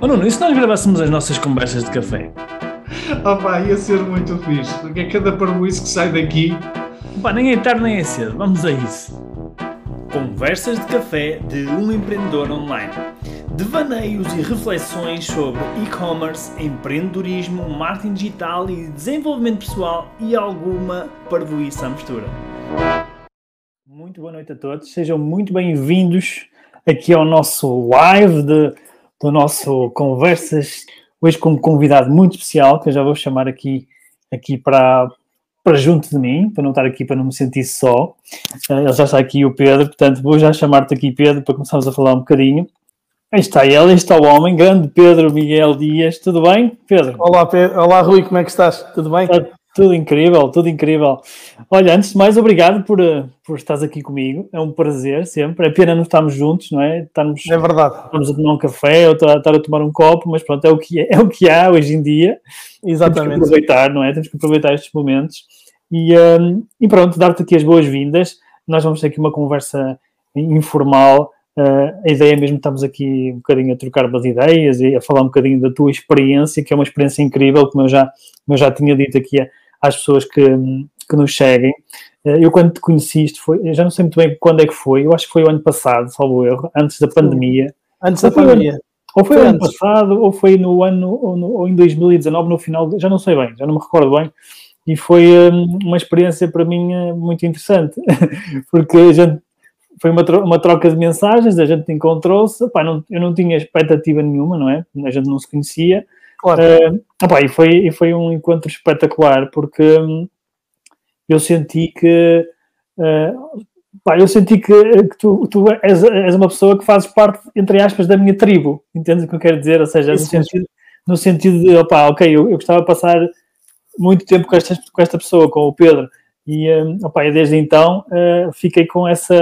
Oh Nuno, e se nós gravássemos as nossas conversas de café? Oh pá, ia ser muito fixe, porque é cada parboice que sai daqui. Pá, nem é tarde nem é cedo, vamos a isso. Conversas de café de um empreendedor online. Devaneios e reflexões sobre e-commerce, empreendedorismo, marketing digital e desenvolvimento pessoal e alguma parvoíça à mistura. Muito boa noite a todos, sejam muito bem-vindos aqui ao nosso live de, do nosso Conversas, hoje com um convidado muito especial, que eu já vou chamar aqui, aqui para, para junto de mim, para não estar aqui, para não me sentir só. Uh, ele já está aqui, o Pedro, portanto vou já chamar-te aqui, Pedro, para começarmos a falar um bocadinho. Aí está ele, aí está o homem, grande Pedro Miguel Dias. Tudo bem, Pedro? Olá, Pedro. Olá, Rui, como é que estás? Tudo bem? Está tudo incrível, tudo incrível. Olha, antes de mais, obrigado por, eh, por estares aqui comigo. É um prazer sempre. É pena não estarmos juntos, não é? Estamos, é verdade. Estamos a tomar um café ou estar a tomar um copo, mas pronto, é o que, é, é o que há hoje em dia. Exatamente. Temos que aproveitar, não é? Temos que aproveitar estes momentos. E, um, e pronto, dar-te aqui as boas-vindas. Nós vamos ter aqui uma conversa informal. Uh, a ideia é mesmo estamos aqui um bocadinho a trocar umas ideias e a falar um bocadinho da tua experiência, que é uma experiência incrível, como eu já, como eu já tinha dito aqui às pessoas que, que nos seguem. Uh, eu quando te conheci, isto foi, eu já não sei muito bem quando é que foi, eu acho que foi o ano passado, salvo erro, antes da pandemia. Antes da pandemia. Ou foi, o ano passado, ou foi no ano, ou, no, ou em 2019, no final, já não sei bem, já não me recordo bem e foi um, uma experiência para mim muito interessante, porque a gente foi uma, tro uma troca de mensagens, a gente encontrou-se, eu não tinha expectativa nenhuma, não é? A gente não se conhecia. Claro. Uh, opá, e, foi, e foi um encontro espetacular, porque um, eu senti que uh, pá, eu senti que, que tu, tu és, és, uma pessoa que fazes parte, entre aspas, da minha tribo, entendes o que eu quero dizer? Ou seja, no sentido, no sentido, de, opá, ok, eu, eu gostava de passar muito tempo com esta, com esta pessoa, com o Pedro, e, um, opa, e desde então uh, fiquei com essa,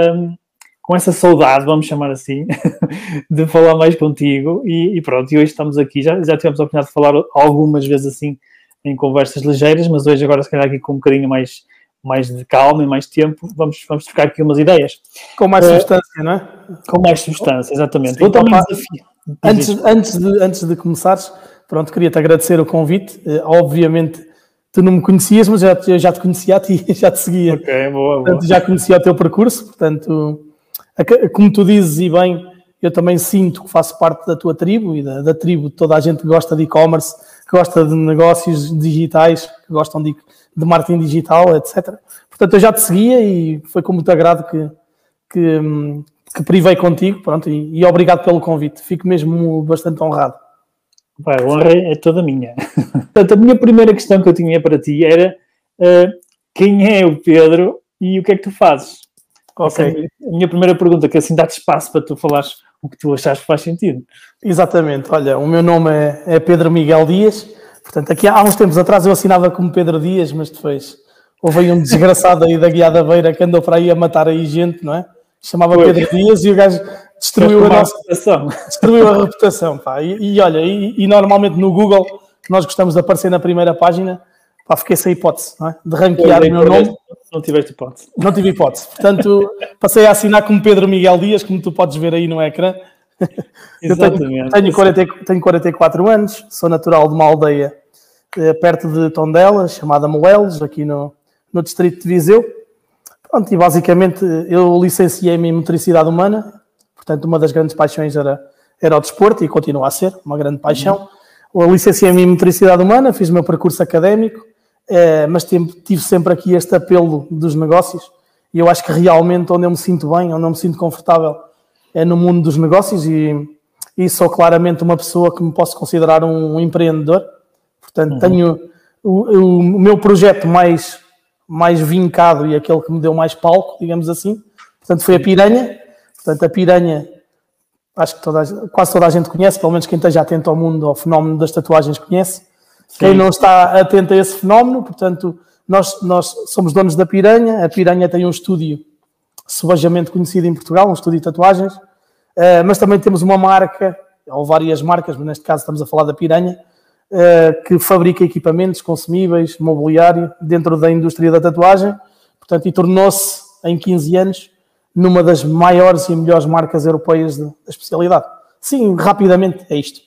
com essa saudade, vamos chamar assim, de falar mais contigo, e, e, pronto, e hoje estamos aqui, já, já tivemos a oportunidade de falar algumas vezes assim, em conversas ligeiras, mas hoje agora se calhar aqui com um bocadinho mais, mais de calma e mais tempo, vamos, vamos trocar aqui umas ideias. Com mais uh, substância, não é? Com mais substância, exatamente. Sim, Eu também desafio. Antes, antes, de, antes de começares, pronto, queria-te agradecer o convite, uh, obviamente tu não me conhecias, mas já, eu já te conhecia a ti, já te seguia. Ok, boa, portanto, boa. já conhecia o teu percurso, portanto, como tu dizes e bem, eu também sinto que faço parte da tua tribo e da, da tribo de toda a gente que gosta de e-commerce, que gosta de negócios digitais, que gostam de, de marketing digital, etc. Portanto, eu já te seguia e foi com muito agrado que, que, que privei contigo, pronto, e, e obrigado pelo convite. Fico mesmo bastante honrado. Vai, a honra é toda minha. Portanto, a minha primeira questão que eu tinha para ti era uh, quem é o Pedro e o que é que tu fazes? Ok. A minha primeira pergunta, que assim dá-te espaço para tu falares o que tu achas que faz sentido. Exatamente. Olha, o meu nome é, é, Pedro Miguel Dias. Portanto, aqui há uns tempos atrás eu assinava como Pedro Dias, mas depois houve aí um desgraçado aí da Guiada Beira que andou para aí a matar aí gente, não é? Chamava Foi. Pedro Dias e o gajo destruiu a nossa reputação. Destruiu a reputação, pá. E, e olha, e, e, normalmente no Google nós gostamos de aparecer na primeira página, pá, fiquei sem hipótese, não é? De ranquear o meu nome. Não tiveste hipótese. Não tive hipótese. Portanto, passei a assinar como Pedro Miguel Dias, como tu podes ver aí no ecrã. Exatamente. Tenho, 40, tenho 44 anos, sou natural de uma aldeia eh, perto de Tondela, chamada Moelos, aqui no, no distrito de Viseu. Pronto, e basicamente eu licenciei-me em motricidade humana, portanto uma das grandes paixões era, era o desporto e continua a ser uma grande paixão. Uhum. Licenciei-me em motricidade humana, fiz o meu percurso académico, eh, mas tive sempre aqui este apelo dos negócios e eu acho que realmente onde eu me sinto bem, onde eu me sinto confortável é no mundo dos negócios e, e sou claramente uma pessoa que me posso considerar um empreendedor. Portanto, uhum. tenho o, o, o meu projeto mais mais vincado e aquele que me deu mais palco, digamos assim. Portanto, foi a Piranha. Portanto, a Piranha, acho que toda, quase toda a gente conhece, pelo menos quem esteja atento ao mundo, ao fenómeno das tatuagens conhece. Quem não está atento a esse fenómeno, portanto, nós, nós somos donos da Piranha. A Piranha tem um estúdio subajamente conhecido em Portugal, um estúdio de tatuagens, uh, mas também temos uma marca, ou várias marcas, mas neste caso estamos a falar da Piranha, uh, que fabrica equipamentos consumíveis, mobiliário, dentro da indústria da tatuagem, portanto, e tornou-se, em 15 anos, numa das maiores e melhores marcas europeias da especialidade. Sim, rapidamente, é isto.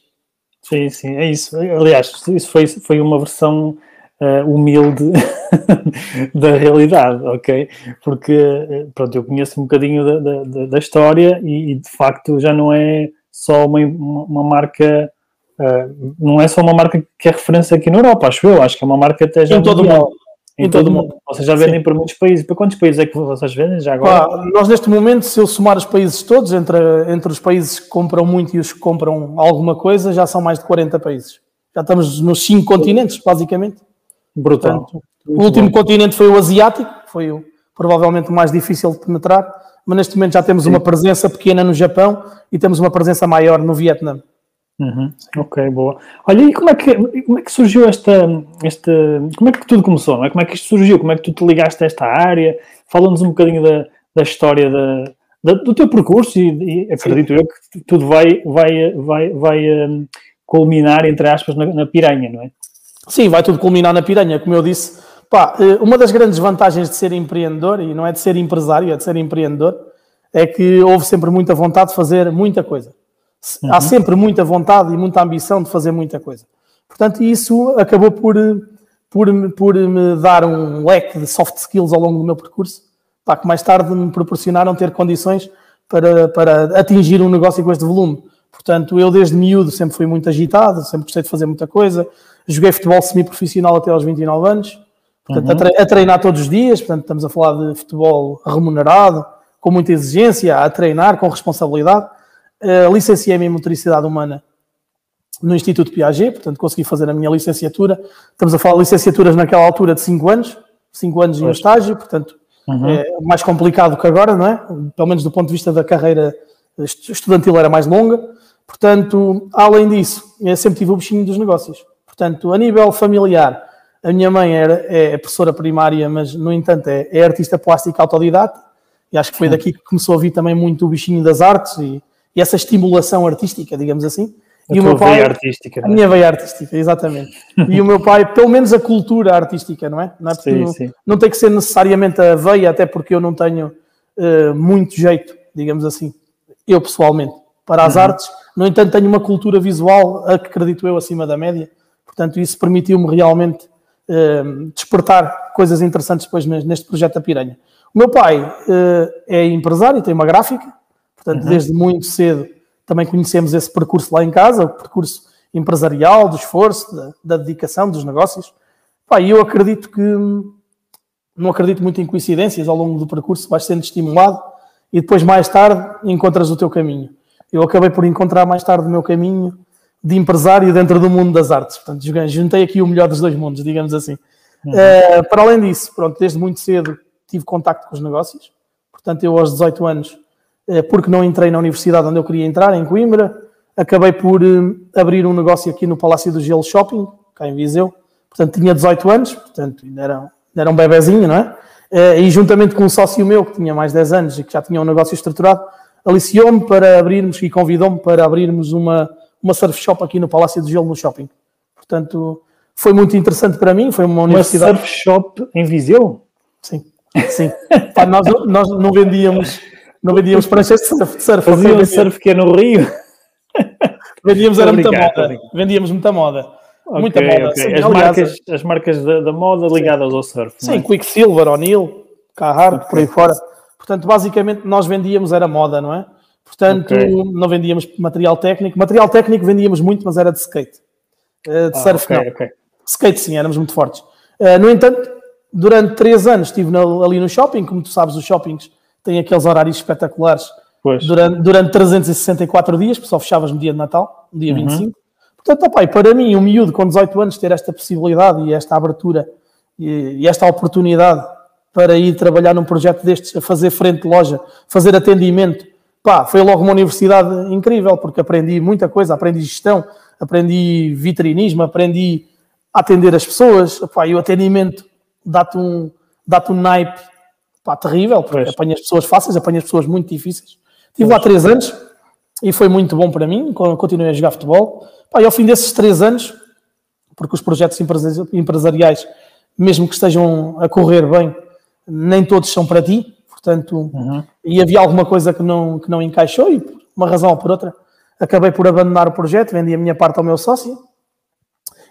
Sim, sim, é isso. Aliás, isso foi, foi uma versão uh, humilde da realidade, ok? Porque, eh, pronto, eu conheço um bocadinho da, da, da história e, e, de facto, já não é só uma, uma marca, uh, não é só uma marca que é referência aqui na Europa, acho eu, acho que é uma marca até já em todo o mundo. Em, em todo o mundo. Vocês já vendem Sim. para muitos países. Para quantos países é que vocês vendem já agora? Pá, nós, neste momento, se eu somar os países todos, entre, entre os países que compram muito e os que compram alguma coisa, já são mais de 40 países. Já estamos nos cinco continentes, basicamente. Brutal. Portanto, o último bom. continente foi o asiático, foi o, provavelmente o mais difícil de penetrar, mas neste momento já temos Sim. uma presença pequena no Japão e temos uma presença maior no Vietnã. Uhum. Ok, boa. Olha, e como é que, como é que surgiu esta, esta. Como é que tudo começou? Não é? Como é que isto surgiu? Como é que tu te ligaste a esta área? Fala-nos um bocadinho da, da história da, da, do teu percurso e, e acredito Sim. eu que tudo vai, vai, vai, vai um, culminar, entre aspas, na, na piranha, não é? Sim, vai tudo culminar na piranha, como eu disse. Pá, eh, uma das grandes vantagens de ser empreendedor, e não é de ser empresário, é de ser empreendedor, é que houve sempre muita vontade de fazer muita coisa. Uhum. Há sempre muita vontade e muita ambição de fazer muita coisa. Portanto, isso acabou por, por, por me dar um leque de soft skills ao longo do meu percurso, pá, que mais tarde me proporcionaram ter condições para, para atingir um negócio com este volume. Portanto, eu desde miúdo sempre fui muito agitado, sempre gostei de fazer muita coisa. Joguei futebol semi-profissional até aos 29 anos, portanto, uhum. a, treinar todos os dias. Portanto, estamos a falar de futebol remunerado, com muita exigência, a treinar com responsabilidade uh, licenciei-me em motricidade humana no Instituto Piaget, portanto consegui fazer a minha licenciatura. Estamos a falar de licenciaturas naquela altura de 5 anos, 5 anos em um estágio, portanto uhum. é mais complicado que agora, não é? Pelo menos do ponto de vista da carreira estudantil era mais longa. Portanto, além disso, eu sempre tive o bichinho dos negócios. Portanto, a nível familiar, a minha mãe era, é professora primária, mas, no entanto, é, é artista plástica autodidata. E acho que foi daqui que começou a vir também muito o bichinho das artes e, e essa estimulação artística, digamos assim. A e o meu pai, veia artística, a é? minha veia artística, exatamente. e o meu pai, pelo menos a cultura artística, não é? Não, é sim, não, sim. não tem que ser necessariamente a veia, até porque eu não tenho uh, muito jeito, digamos assim, eu pessoalmente, para as uhum. artes. No entanto, tenho uma cultura visual, a que acredito eu, acima da média. Portanto, isso permitiu-me realmente uh, despertar coisas interessantes depois neste projeto da Piranha. O meu pai uh, é empresário, tem uma gráfica, Portanto, uhum. desde muito cedo também conhecemos esse percurso lá em casa, o percurso empresarial, do esforço, da, da dedicação, dos negócios. E eu acredito que não acredito muito em coincidências ao longo do percurso, vais sendo estimulado e depois mais tarde encontras o teu caminho. Eu acabei por encontrar mais tarde o meu caminho de empresário dentro do mundo das artes. Portanto, juntei aqui o melhor dos dois mundos, digamos assim. Uhum. Uh, para além disso, pronto, desde muito cedo tive contacto com os negócios. Portanto, eu aos 18 anos porque não entrei na universidade onde eu queria entrar, em Coimbra. Acabei por eh, abrir um negócio aqui no Palácio do Gelo Shopping, cá em Viseu. Portanto, tinha 18 anos, portanto, ainda era, ainda era um bebezinho, não é? Eh, e juntamente com um sócio meu, que tinha mais 10 anos e que já tinha um negócio estruturado, aliciou-me para abrirmos e convidou-me para abrirmos uma, uma surf shop aqui no Palácio do Gelo, no shopping. Portanto, foi muito interessante para mim, foi uma universidade... Uma surf shop em Viseu? Sim, sim. Pá, nós, nós não vendíamos não vendíamos pranchas de surf. Surf Faziam surf que é no Rio. Vendíamos, era muita moda. Vendíamos muita moda. Okay, muita moda. Okay. Sim, as, aliás, marcas, as marcas da, da moda ligadas ao surf. Sim, é? Quicksilver, O'Neill, Carhartt, okay. por aí fora. Portanto, basicamente, nós vendíamos, era moda, não é? Portanto, não vendíamos material técnico. Material técnico vendíamos muito, mas era de skate. Eh, de ah, surf, não. Skate, sim, éramos muito fortes. Uh, no entanto, durante três anos estive ali no shopping. Como tu sabes, os shoppings tem aqueles horários espetaculares durante, durante 364 dias, porque só fechavas no dia de Natal, no dia uhum. 25. Portanto, opa, para mim, um miúdo com 18 anos ter esta possibilidade e esta abertura e, e esta oportunidade para ir trabalhar num projeto destes, a fazer frente de loja, fazer atendimento, pá, foi logo uma universidade incrível, porque aprendi muita coisa, aprendi gestão, aprendi vitrinismo, aprendi a atender as pessoas, pá, e o atendimento dá-te um, dá um naipe pá, terrível, porque pois. apanhas pessoas fáceis, apanhas pessoas muito difíceis. Estive lá três anos e foi muito bom para mim, continuei a jogar futebol. Pá, e ao fim desses três anos, porque os projetos empresariais, mesmo que estejam a correr bem, nem todos são para ti, portanto, uhum. e havia alguma coisa que não, que não encaixou e por uma razão ou por outra, acabei por abandonar o projeto, vendi a minha parte ao meu sócio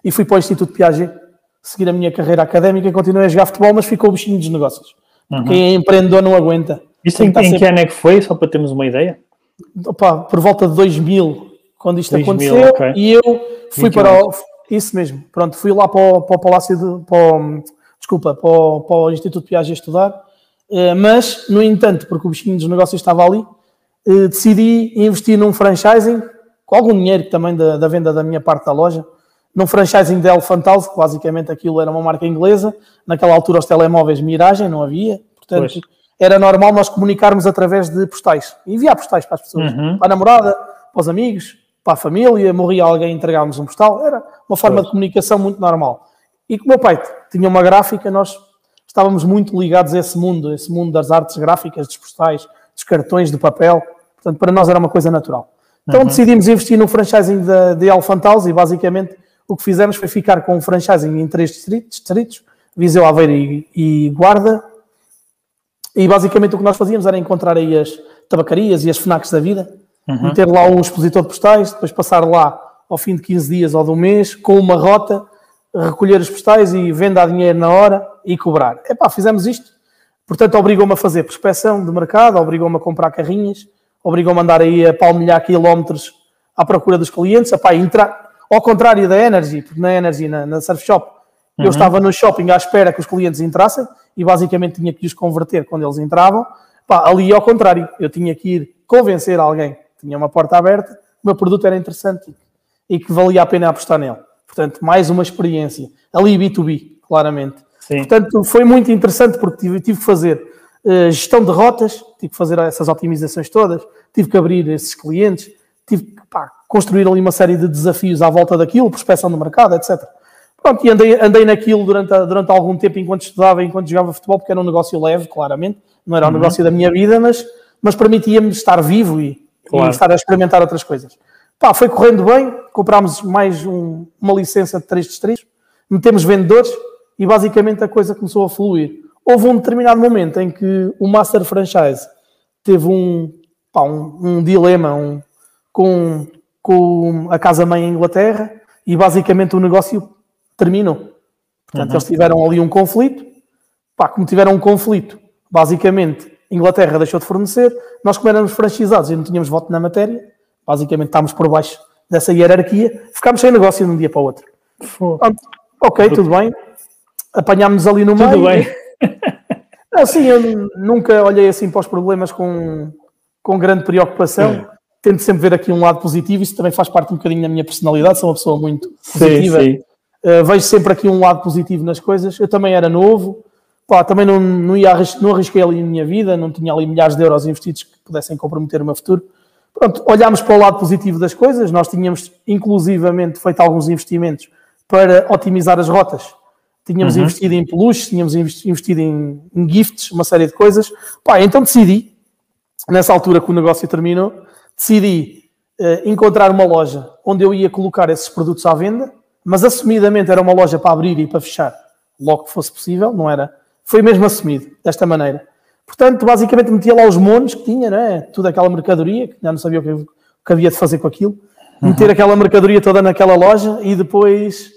e fui para o Instituto Piaget seguir a minha carreira académica e continuei a jogar futebol, mas ficou o bichinho dos negócios. Uhum. Quem é empreendedor não aguenta. Isto em, em sempre... que ano é que foi, só para termos uma ideia? Opa, por volta de 2000, quando isto 2000, aconteceu, okay. e eu fui para o, isso mesmo, pronto, fui lá para o, para o Palácio de, para o, desculpa, para o, para o Instituto Piaget estudar, eh, mas, no entanto, porque o bichinho dos negócios estava ali, eh, decidi investir num franchising, com algum dinheiro também da, da venda da minha parte da loja, num franchising da Elephant House, que basicamente aquilo era uma marca inglesa, naquela altura os telemóveis Miragem não havia, portanto pois. era normal nós comunicarmos através de postais, enviar postais para as pessoas, uhum. para a namorada, para os amigos, para a família, morria alguém, entregávamos um postal, era uma forma pois. de comunicação muito normal. E como meu pai tinha uma gráfica, nós estávamos muito ligados a esse mundo, esse mundo das artes gráficas, dos postais, dos cartões de papel, portanto para nós era uma coisa natural. Então uhum. decidimos investir no franchising de, de Elephant House e basicamente o que fizemos foi ficar com o franchising em três distritos, distritos Viseu, Aveiro e, e, Guarda. E basicamente o que nós fazíamos era encontrar aí as tabacarias e as FNACs da vida, uhum. meter lá um expositor de postais, depois passar lá ao fim de 15 dias ou de um mês, com uma rota, recolher os postais e venda a dinheiro na hora e cobrar. Epá, fizemos isto. Portanto, obrigou-me a fazer prospecção de mercado, obrigou-me a comprar carrinhas, obrigou-me a andar aí a palmilhar quilómetros à procura dos clientes. Epá, entrar ao contrário da Energy, porque na Energy, na, na Surf Shop, uhum. eu estava no shopping à espera que os clientes entrassem e basicamente tinha que os converter quando eles entravam. Pá, ali ao contrário, eu tinha que ir convencer alguém tinha uma porta aberta, o meu produto era interessante e que valia a pena apostar nele. Portanto, mais uma experiência. Ali B2B, claramente. Sim. Portanto, foi muito interessante porque tive, tive que fazer uh, gestão de rotas, tive que fazer essas otimizações todas, tive que abrir esses clientes, tive que construir ali uma série de desafios à volta daquilo, prospecção do mercado, etc. Pronto, e andei, andei naquilo durante, durante algum tempo enquanto estudava, enquanto jogava futebol, porque era um negócio leve, claramente, não era o uhum. negócio da minha vida, mas, mas permitia-me estar vivo e, claro. e, estar a experimentar outras coisas. Pá, foi correndo bem, comprámos mais um, uma licença de três distritos, metemos vendedores e basicamente a coisa começou a fluir. Houve um determinado momento em que o Master Franchise teve um, pá, um, um dilema um, com com a casa-mãe em Inglaterra e basicamente o negócio terminou. Portanto, uhum. eles tiveram ali um conflito. Pá, como tiveram um conflito, basicamente, Inglaterra deixou de fornecer, nós como éramos franchisados e não tínhamos voto na matéria, basicamente estávamos por baixo dessa hierarquia, ficámos sem negócio de um dia para o outro. Pronto, ok, tudo bem. Apanhámos-nos ali no meio. Tudo bem. Assim, eu nunca olhei assim para os problemas com, com grande preocupação tento sempre ver aqui um lado positivo, isso também faz parte um bocadinho da minha personalidade, sou uma pessoa muito positiva. Sim, sim. Uh, vejo sempre aqui um lado positivo nas coisas. Eu também era novo, pá, também não, não, ia não arrisquei ali a minha vida, não tinha ali milhares de euros investidos que pudessem comprometer o meu futuro. Pronto, olhámos para o lado positivo das coisas, nós tínhamos inclusivamente feito alguns investimentos para otimizar as rotas. Tínhamos uhum. investido em peluches, tínhamos investido em, em gifts, uma série de coisas. Pá, então decidi, nessa altura que o negócio terminou, decidi uh, encontrar uma loja onde eu ia colocar esses produtos à venda, mas assumidamente era uma loja para abrir e para fechar logo que fosse possível, não era? Foi mesmo assumido desta maneira. Portanto, basicamente metia lá os monos que tinha, né? toda aquela mercadoria, que já não sabia o que, o que havia de fazer com aquilo, uhum. meter aquela mercadoria toda naquela loja e depois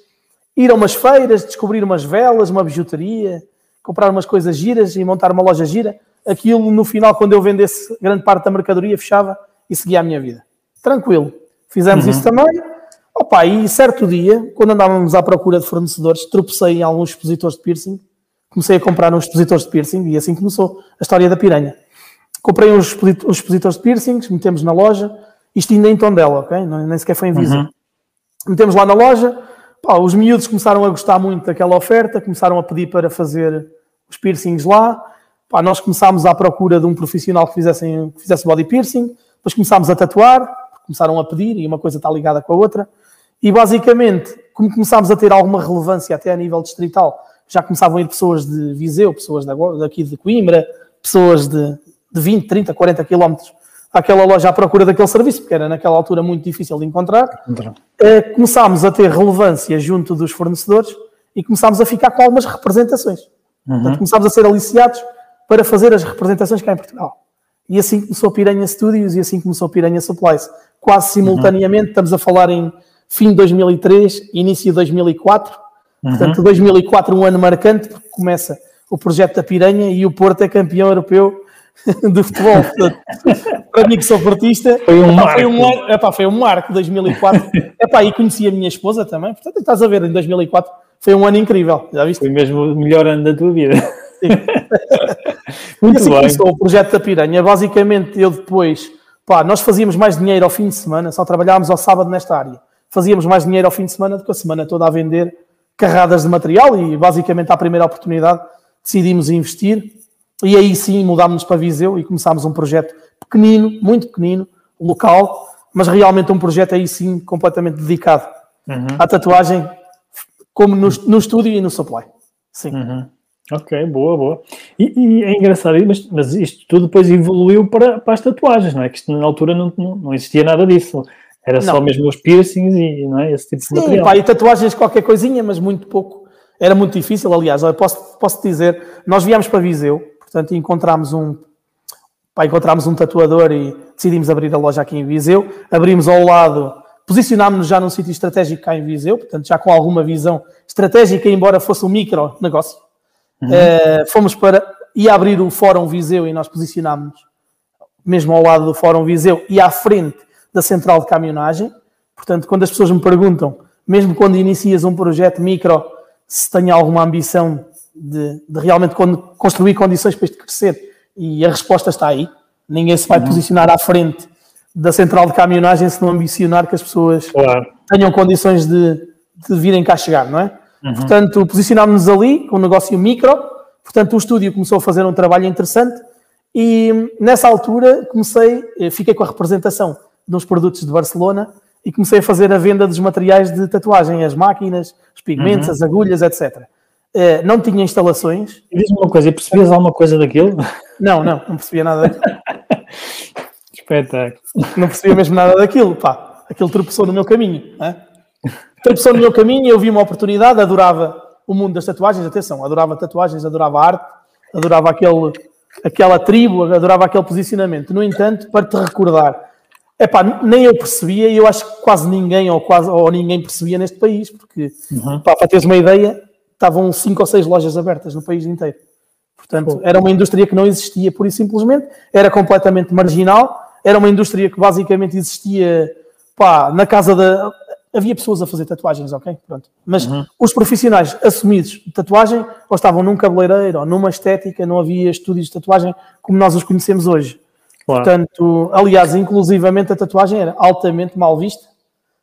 ir a umas feiras, descobrir umas velas, uma bijuteria, comprar umas coisas giras e montar uma loja gira. Aquilo, no final, quando eu vendesse grande parte da mercadoria, fechava e seguia a minha vida. Tranquilo. Fizemos uhum. isso também. Opa, e certo dia, quando andávamos à procura de fornecedores, tropecei em alguns expositores de piercing. Comecei a comprar uns expositores de piercing e assim começou a história da piranha. Comprei uns, uns expositores de piercings, metemos na loja, isto ainda em Tondela, ok? Nem sequer foi em Visa. Uhum. Metemos lá na loja, pá, os miúdos começaram a gostar muito daquela oferta, começaram a pedir para fazer os piercings lá. Pá, nós começámos à procura de um profissional que, fizessem, que fizesse body piercing. Depois começámos a tatuar, começaram a pedir e uma coisa está ligada com a outra. E basicamente, como começámos a ter alguma relevância até a nível distrital, já começavam a ir pessoas de Viseu, pessoas daqui de Coimbra, pessoas de, de 20, 30, 40 quilómetros àquela loja à procura daquele serviço, porque era naquela altura muito difícil de encontrar. Eh, começámos a ter relevância junto dos fornecedores e começámos a ficar com algumas representações. Uhum. Portanto, começámos a ser aliciados para fazer as representações cá em Portugal. E assim começou a Piranha Studios e assim começou a Piranha Supplies. quase simultaneamente, estamos a falar em fim de 2003, início de 2004. Portanto, 2004 um ano marcante, porque começa o projeto da Piranha e o Porto é campeão europeu de futebol. Portanto, para mim que sou portista, Foi um epá, marco. foi um, epá, foi um marco 2004. epá, e conheci a minha esposa também. Portanto, estás a ver, em 2004 foi um ano incrível. Já viste? Foi mesmo o melhor ano da tua vida. E Muito assim bem. começou o projeto da Piranha. Basicamente, eu depois, pá, nós fazíamos mais dinheiro ao fim de semana, só trabalhávamos ao sábado nesta área. Fazíamos mais dinheiro ao fim de semana do que a semana toda a vender carradas de material e basicamente à primeira oportunidade decidimos investir e aí sim mudámos-nos para Viseu e começámos um projeto pequenino, muito pequenino, local, mas realmente um projeto aí sim completamente dedicado à tatuagem, como no, no estúdio e no supply. Sim. Ok, boa, boa. E, e é engraçado, mas, mas isto tudo depois evoluiu para, para as tatuagens, não é? Que isto na altura não, não, não existia nada disso. Era só Não. mesmo os piercings e não é? esse tipo de Sim, material. pá, e tatuagens qualquer coisinha, mas muito pouco. Era muito difícil, aliás, posso, posso dizer, nós viemos para Viseu, portanto encontramos um, pá, encontramos um tatuador e decidimos abrir a loja aqui em Viseu, abrimos ao lado, posicionámos-nos já num sítio estratégico cá em Viseu, portanto já com alguma visão estratégica, embora fosse um micro negócio. Eh, fomos para, ia abrir o Fórum Viseu e nós posicionámos-nos mesmo ao lado do Fórum Viseu e à frente da central de caminhonagem. Portanto, quando as pessoas me perguntam, mesmo quando inicias um projeto micro, se tem alguma ambição de, de realmente construir condições para isto crescer, e a resposta está aí. Ninguém se vai posicionar à frente da central de caminhonagem se não ambicionar que as pessoas Claro. tenham condições de, de virem cá chegar, não é? Portanto, posicionámos-nos ali com um negócio micro, portanto, o estúdio começou a fazer um trabalho interessante e nessa altura comecei, eh, fiquei com a representação uns produtos de Barcelona e comecei a fazer a venda dos materiais de tatuagem, as máquinas, os pigmentos, as agulhas, etc. Eh, Não tinha instalações, E Diz-me uma coisa, percebias alguma coisa daquilo? não, não, não percebia nada daquilo. Espetáculo. não percebia mesmo nada daquilo, pá, aquilo tropeçou no meu caminho, não tropeçou no meu caminho e eu vi uma oportunidade, adorava o mundo das tatuagens, atenção, adorava tatuagens, adorava arte, adorava aquele, aquela tribo, adorava aquele posicionamento. No entanto, para te recordar, epá, nem eu percebia e eu acho que quase ninguém ou quase ou ninguém percebia neste país, porque pá, para teres uma ideia, estavam cinco ou seis lojas abertas no país inteiro. Portanto, era uma indústria que não existia pura e simplesmente, era completamente marginal, era uma indústria que basicamente existia pá, na casa da. Havia pessoas a fazer tatuagens, ok? Pronto. Mas os profissionais assumidos de tatuagem ou estavam num cabeleireiro ou numa estética, não havia estúdios de tatuagem como nós os conhecemos hoje. Claro. Portanto, aliás, inclusivamente a tatuagem era altamente mal vista.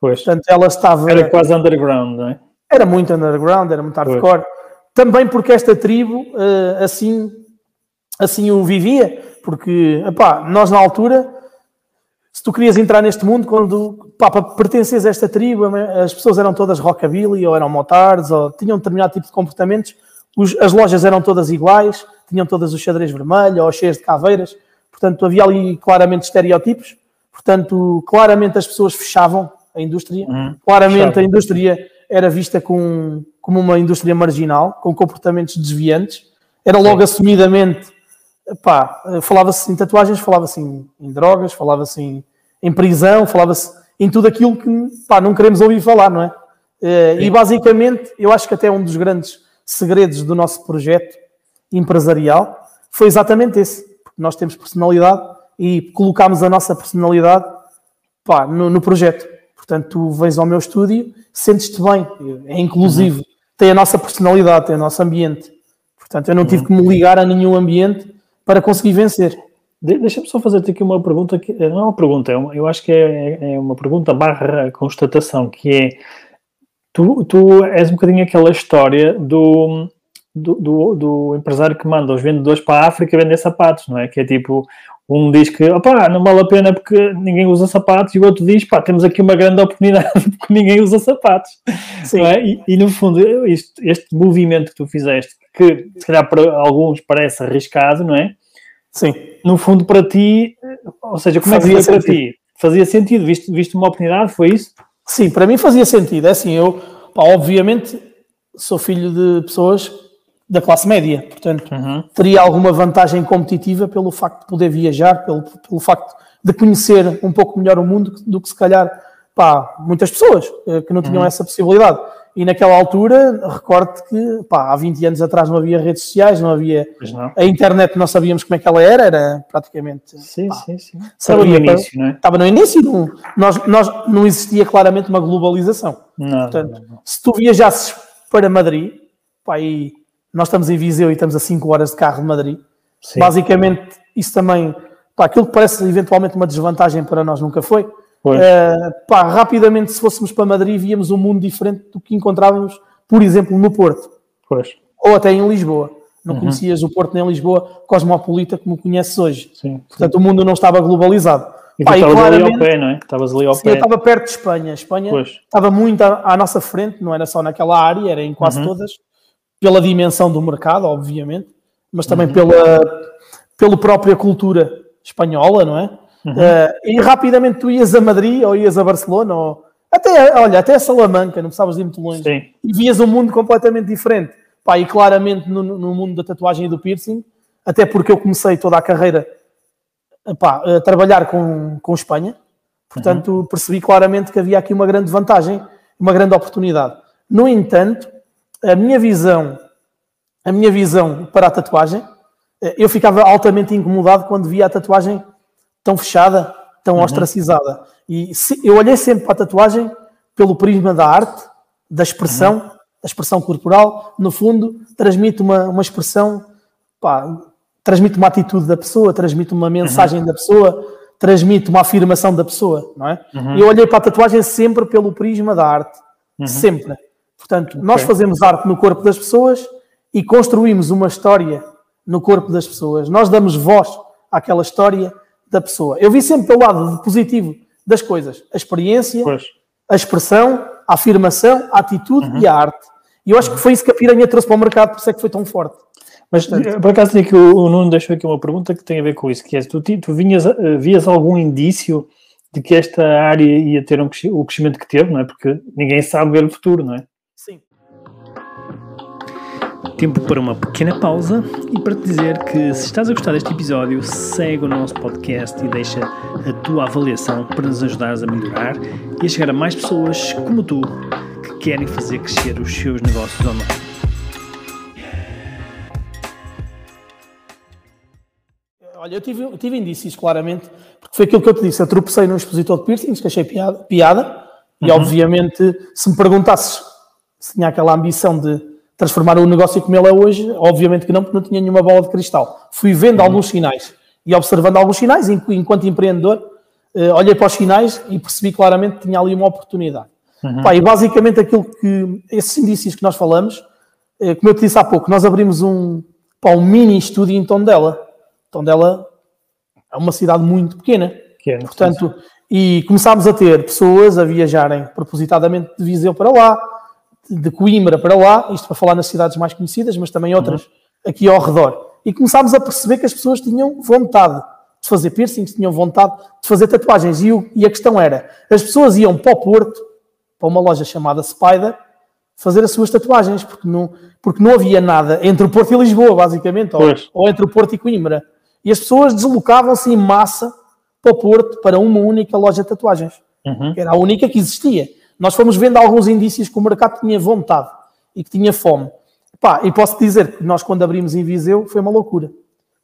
Pois. Portanto, ela estava Era quase underground, não é? era muito underground, era muito hardcore. Também porque esta tribo eh, assim, assim o vivia, porque epá, nós na altura, se tu querias entrar neste mundo, quando pá, pertenceres a esta tribo, as pessoas eram todas rockabilly, ou eram motards, ou tinham determinado tipo de comportamentos, Os- as lojas eram todas iguais, tinham todas o xadrez vermelho, ou cheias de caveiras, portanto havia ali claramente estereótipos, portanto claramente as pessoas fechavam a indústria, claramente fechavam. a indústria era vista com, como uma indústria marginal, com comportamentos desviantes, era logo assumidamente, pá, falava-se em tatuagens, falava-se em, em drogas, falava-se em, em prisão, falava-se em tudo aquilo que pá, não queremos ouvir falar, não é? Eh, E basicamente, eu acho que até um dos grandes segredos do nosso projeto empresarial foi exatamente esse, porque nós temos personalidade e colocámos a nossa personalidade pá, no, no projeto. Portanto, tu vens ao meu estúdio, sentes-te bem, é inclusivo, tem a nossa personalidade, tem o nosso ambiente. Portanto, eu não tive que me ligar a nenhum ambiente para conseguir vencer. De- Deixa-me só fazer-te aqui uma pergunta, que, não é uma pergunta, é uma- eu acho que é, é uma pergunta barra constatação, que é, tu, tu és um bocadinho aquela história do, do, do, do empresário que manda os vendedores para a África vender sapatos, não é? Que é tipo, um diz que, opá, não vale a pena porque ninguém usa sapatos, e o outro diz, pá, temos aqui uma grande oportunidade porque ninguém usa sapatos. Sim. é? e, e, no fundo, isto- este movimento que tu fizeste, que se calhar para alguns parece arriscado, não é? Sim. no fundo, para ti, ou seja, como é que Fazia foi para sentido. ti? Fazia sentido? Viste, viste uma oportunidade? Foi isso? Sim, para mim fazia sentido. É assim, eu, pá, obviamente, sou filho de pessoas da classe média, portanto, teria alguma vantagem competitiva pelo facto de poder viajar, pelo, pelo facto de conhecer um pouco melhor o mundo do que se calhar pá, muitas pessoas eh, que não tinham uhum. essa possibilidade. E naquela altura, recordo que pá, há 20 anos atrás não havia redes sociais, não havia não. a internet, não sabíamos como é que ela era, era praticamente. Sim, pá, sim, sim. Estava no início, não é? Estava no início, não, nós, nós, não existia claramente uma globalização. Não, Portanto, não, se tu viajasses para Madrid, pá, e nós estamos em Viseu e estamos a 5 horas de carro de Madrid, sim. basicamente isso também, pá, aquilo que parece eventualmente uma desvantagem para nós nunca foi Uh, pá, rapidamente, se fôssemos para Madrid, víamos um mundo diferente do que encontrávamos, por exemplo, no Porto. Pois. Ou até em Lisboa. Não uhum. conhecias o Porto nem Lisboa cosmopolita como conheces hoje. Sim, Portanto, sim. o mundo não estava globalizado. E Pá, estavas ali ao pé, não é? Estavas ali ao sim, pé. eu estava perto de Espanha. Espanha pois. estava muito à, à, nossa frente, não era só naquela área, era em quase uhum. todas, pela dimensão do mercado, obviamente, mas também uhum. pela, pela própria cultura espanhola, não é? Uhum. Uh, e rapidamente tu ias a Madrid ou ias a Barcelona ou até, olha, até a Salamanca, não precisavas ir muito longe. Sim. E vias um mundo completamente diferente. Pá, e claramente no, no, mundo da tatuagem e do piercing, até porque eu comecei toda a carreira pá, a trabalhar com, com Espanha, portanto uhum. percebi claramente que havia aqui uma grande vantagem, uma grande oportunidade. No entanto, a minha visão, a minha visão para a tatuagem, eh, eu ficava altamente incomodado quando via a tatuagem tão fechada, tão uhum. ostracizada. E se, eu olhei sempre para a tatuagem pelo prisma da arte, da expressão, uhum. da expressão corporal. No fundo, transmite uma, uma expressão, pá, transmite uma atitude da pessoa, transmite uma mensagem uhum. da pessoa, transmite uma afirmação da pessoa, não é? Uhum. Eu olhei para a tatuagem sempre pelo prisma da arte, uhum. sempre. Portanto, okay. nós fazemos arte no corpo das pessoas e construímos uma história no corpo das pessoas. Nós damos voz àquela história da pessoa. Eu vi sempre pelo lado positivo das coisas. A experiência, pois. a expressão, a afirmação, a atitude uhum. e a arte. E eu acho que foi isso que a piranha trouxe para o mercado, por isso é que foi tão forte. Mas Portanto, por acaso que o, o Nuno deixou aqui uma pergunta que tem a ver com isso, que é tu, tu vinhas, eh, vias algum indício de que esta área ia ter um, o crescimento que teve, não é? Porque ninguém sabe ver o futuro, não é? Tempo para uma pequena pausa e para te dizer que se estás a gostar deste episódio, segue o nosso podcast e deixa a tua avaliação para nos ajudares a melhorar e a chegar a mais pessoas como tu que querem fazer crescer os seus negócios online. Olha, eu tive, eu tive indícios, claramente, porque foi aquilo que eu te disse. Eu tropecei num expositor de piercings, que achei piada, piada e, uhum. obviamente, se me perguntasses se tinha aquela ambição de transformar o negócio como ele é hoje? Obviamente que não, porque não tinha nenhuma bola de cristal. Fui vendo uhum. alguns sinais e observando alguns sinais, enquanto empreendedor, uh, olhei para os sinais e percebi claramente que tinha ali uma oportunidade. Uhum. Pá, e basicamente aquilo que, esses indícios que nós falamos, uh, como eu te disse há pouco, nós abrimos um, pá, um mini estúdio em Tondela. Tondela é uma cidade muito pequena. pequena Portanto, e começámos a ter pessoas a viajarem propositadamente de Viseu para lá, de Coimbra para lá, isto para falar nas cidades mais conhecidas, mas também outras uhum. aqui ao redor. E começámos a perceber que as pessoas tinham vontade de fazer piercings, tinham vontade de fazer tatuagens. E, o, e a questão era: as pessoas iam para o Porto, para uma loja chamada Spider, fazer as suas tatuagens, porque não, porque não havia nada entre o Porto e Lisboa, basicamente, ou, ou entre o Porto e Coimbra. E as pessoas deslocavam-se em massa para o Porto, para uma única loja de tatuagens, uhum. que era a única que existia nós fomos vendo alguns indícios que o mercado tinha vontade e que tinha fome. Pá, e posso dizer que nós, quando abrimos em Viseu, foi uma loucura.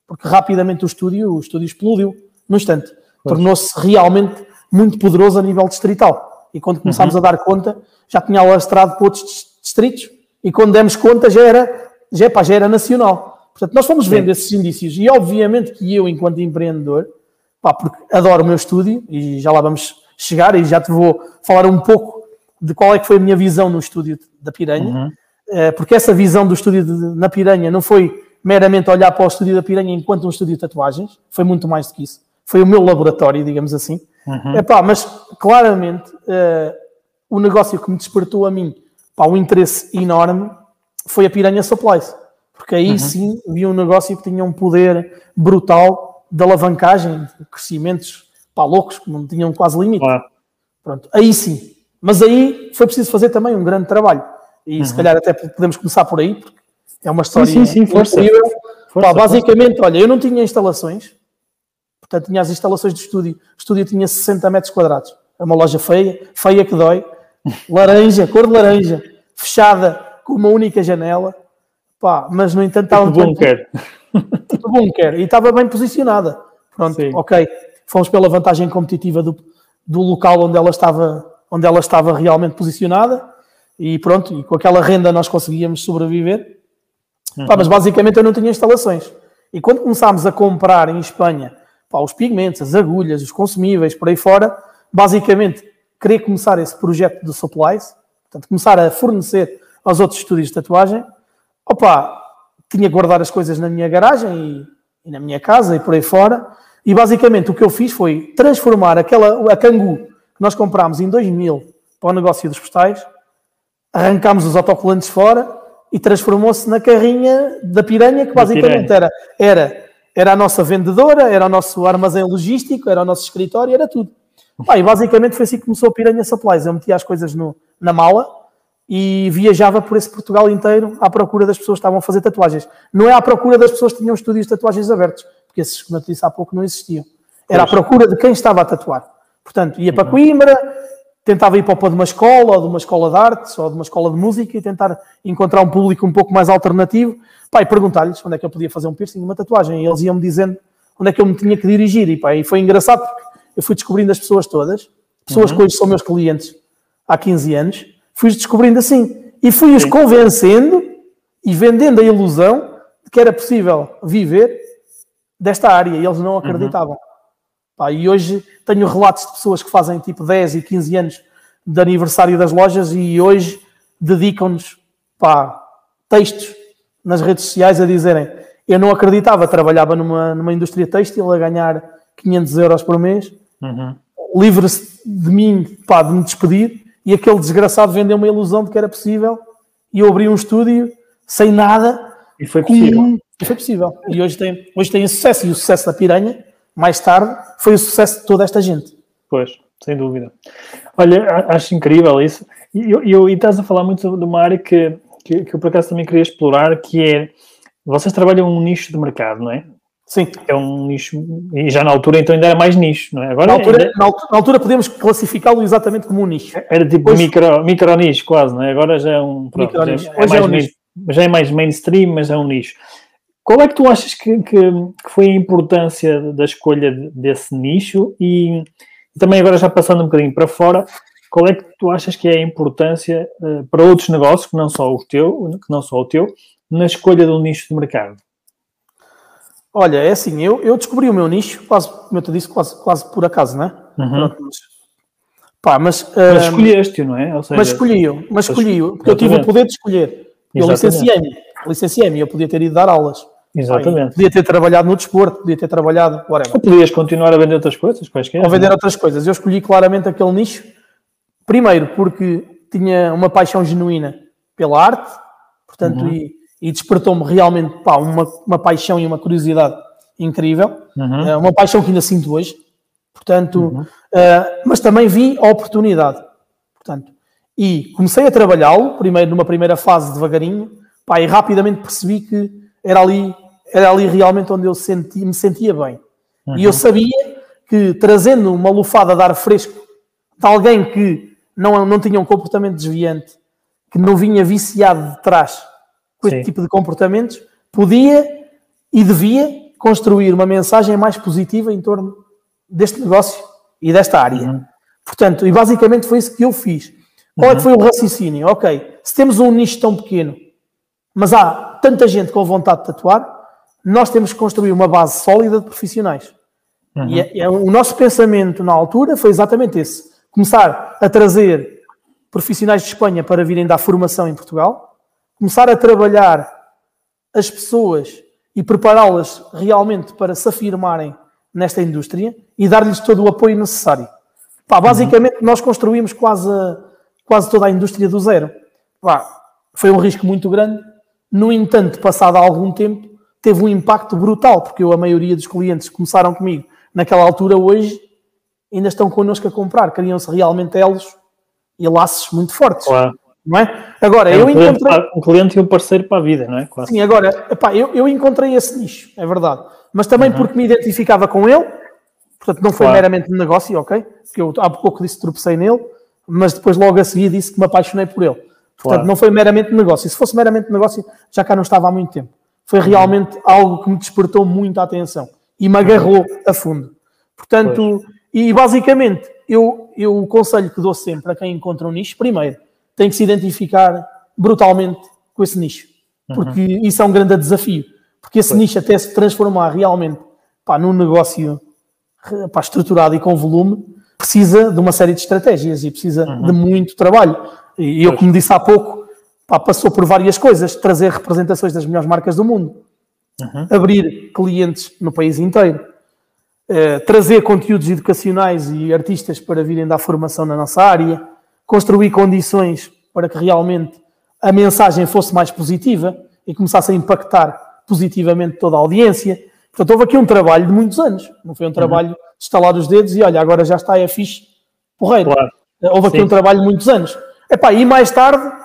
Porque rapidamente o estúdio, o estúdio explodiu no instante. Tornou-se realmente muito poderoso a nível distrital. E quando começámos uhum. a dar conta, já tinha alastrado para outros distritos. E quando demos conta, já era, já, pá, já era nacional. Portanto, nós fomos vendo Sim. esses indícios. E obviamente que eu, enquanto empreendedor, pá, porque adoro o meu estúdio, e já lá vamos chegar, e já te vou falar um pouco de qual é que foi a minha visão no estúdio da Piranha, uhum. Eh, porque essa visão do estúdio de, na Piranha não foi meramente olhar para o estúdio da Piranha enquanto um estúdio de tatuagens, foi muito mais do que isso. Foi o meu laboratório, digamos assim. Uhum. Epá, mas claramente uh, o negócio que me despertou a mim pá, um interesse enorme foi a Piranha Supplies, porque aí uhum. sim vi um negócio que tinha um poder brutal de alavancagem, de crescimentos pá, loucos, que não tinham quase limite. Pronto, aí sim, mas aí foi preciso fazer também um grande trabalho. E uhum. se calhar até podemos começar por aí, porque é uma história sim, sim, sim, força. Pá, basicamente, olha, eu não tinha instalações Portanto, tinha as instalações do estúdio. O estúdio tinha 60 metros quadrados. É uma loja feia, feia que dói. Laranja, cor de laranja, fechada com uma única janela. Pá, mas, no entanto, estava... Tipo bunker. Tipo bunker. E estava bem posicionada. Pronto, Sim. ok. Fomos pela vantagem competitiva do, do local onde ela estava onde ela estava realmente posicionada e pronto, e com aquela renda nós conseguíamos sobreviver. Uhum. Pá, mas basicamente eu não tinha instalações. E quando começámos a comprar em Espanha pá, os pigmentos, as agulhas, os consumíveis, por aí fora, basicamente queria começar esse projeto de supplies, portanto, começar a fornecer aos outros estúdios de tatuagem. Opa, tinha que guardar as coisas na minha garagem e, e, na minha casa e por aí fora. E basicamente o que eu fiz foi transformar aquela, a Cangu que nós comprámos em 2000 para o negócio dos postais, arrancámos os autocolantes fora e transformou-se na carrinha da piranha, que basicamente era, era, era a nossa vendedora, era o nosso armazém logístico, era o nosso escritório, era tudo. E basicamente foi assim que começou a Piranha Supplies. Eu metia as coisas no, na mala e viajava por esse Portugal inteiro à procura das pessoas que estavam a fazer tatuagens. Não é à procura das pessoas que tinham estúdios de tatuagens abertos, porque esses, como eu te disse há pouco, não existiam. Era à procura de quem estava a tatuar. Portanto, ia para Coimbra, tentava ir para o pé de uma escola, ou de uma escola de artes, ou de uma escola de música e tentar encontrar um público um pouco mais alternativo. Pá, e perguntar-lhes onde é que eu podia fazer um piercing, uma tatuagem. E eles iam-me dizendo onde é que eu me tinha que dirigir. E, pá, e foi engraçado porque eu fui descobrindo as pessoas todas, pessoas uhum. que hoje são meus clientes há 15 anos, fui-os descobrindo assim. E fui-os convencendo e vendendo a ilusão de que era possível viver desta área. E eles não acreditavam. Uhum. Pá, e hoje tenho relatos de pessoas que fazem tipo 10 e 15 anos de aniversário das lojas e hoje dedicam-nos textos nas redes sociais a dizerem eu não acreditava, trabalhava numa, numa indústria têxtil a ganhar 500 euros por mês, uhum. livre-se de mim pá, de me despedir e aquele desgraçado vendeu uma ilusão de que era possível e eu abri um estúdio sem nada e foi possível. E foi possível. E hoje tem, hoje tem sucesso e o sucesso da piranha mais tarde, foi o sucesso de toda esta gente. Pois, sem dúvida. Olha, acho incrível isso. E, eu, e estás a falar muito de uma área que, que, que eu por acaso também queria explorar, que é, vocês trabalham um nicho de mercado, não é? Sim. É um nicho, e já na altura então ainda era mais nicho, não é? Agora, na, altura, ainda... na, altura podemos classificá-lo exatamente como um nicho. Era tipo Hoje... micro, micro nicho quase, não é? Agora já é um... Pronto, já, é, é, mais é um main, já é mais mainstream, mas é um nicho. Qual é que tu achas que, que, que foi a importância da escolha desse nicho e, e, também agora já passando um bocadinho para fora, qual é que tu achas que é a importância uh, para outros negócios, que não só o teu, que não só o teu, na escolha de um nicho de mercado? Olha, é assim, eu, eu descobri o meu nicho, quase, como eu te disse, quase, quase por acaso, não é? Uhum. Pá, mas, mas um, eh, escolheste, não é? Seja, mas escolhi-o, mas escolhi-o, porque eu tive o poder de escolher. Eu licenciei-me, licenciei-me, eu podia ter ido dar aulas. Exatamente. podia ter trabalhado no desporto, podia ter trabalhado. Whatever. Ou podias continuar a vender outras coisas, quaisquer. Ou vender outras coisas. Eu escolhi claramente aquele nicho, primeiro porque tinha uma paixão genuína pela arte, portanto, uhum. e, e despertou-me realmente pá, uma, uma paixão e uma curiosidade incrível, uhum. Eh, uma paixão que ainda sinto hoje, portanto, uhum. uh, mas também vi a oportunidade, portanto, e comecei a trabalhá-lo, primeiro numa primeira fase devagarinho, pá, e rapidamente percebi que era ali era ali realmente onde eu senti, me sentia bem. Uhum. E eu sabia que trazendo uma lufada de ar fresco de alguém que não, não tinha um comportamento desviante, que não vinha viciado de trás com este Sim. tipo de comportamentos, podia e devia construir uma mensagem mais positiva em torno deste negócio e desta área. Uhum. Portanto, e basicamente foi isso que eu fiz. Qual uhum. é que uhum. foi o raciocínio? Ok, se temos um nicho tão pequeno, mas há tanta gente com vontade de tatuar, nós temos que construir uma base sólida de profissionais. Uhum. E é, é, o nosso pensamento na altura foi exatamente esse: começar a trazer profissionais de Espanha para virem dar formação em Portugal, começar a trabalhar as pessoas e prepará-las realmente para se afirmarem nesta indústria e dar-lhes todo o apoio necessário. Pá, basicamente, uhum. nós construímos quase, quase toda a indústria do zero. Pá, foi um risco muito grande. No entanto, passado algum tempo, teve um impacto brutal, porque eu, a maioria dos clientes que começaram comigo naquela altura, hoje, ainda estão connosco a comprar. Criam-se realmente elos e laços muito fortes. Claro. Não é? Agora, é eu um encontrei. Cliente, um cliente e um parceiro para a vida, não é? Quase. Sim, agora, epá, eu, eu encontrei esse nicho, é verdade. Mas também uhum. porque me identificava com ele Portanto, não foi Claro. meramente um negócio, ok? Porque eu há pouco disse que tropecei nele, mas depois logo a seguir disse que me apaixonei por ele. Portanto, Claro. não foi meramente um negócio. Se fosse meramente um negócio, já cá não estava há muito tempo. Foi realmente algo que me despertou muito a atenção e me agarrou a fundo. Portanto, e basicamente, eu, eu o conselho que dou sempre a quem encontra um nicho, primeiro, tem que se identificar brutalmente com esse nicho. Porque isso é um grande desafio. Porque esse nicho até se transformar realmente pá, num negócio pá, estruturado e com volume, precisa de uma série de estratégias e precisa de muito trabalho. E eu, como disse há pouco, pá, passou por várias coisas, trazer representações das melhores marcas do mundo, abrir clientes no país inteiro, eh, trazer conteúdos educacionais e artistas para virem dar formação na nossa área, construir condições para que realmente a mensagem fosse mais positiva e começasse a impactar positivamente toda a audiência. Portanto, houve aqui um trabalho de muitos anos, não foi um trabalho de estalar os dedos e olha, agora já está, é fixe, porreiro. Claro. Houve aqui Sim. um trabalho de muitos anos. Epá, e mais tarde, eh,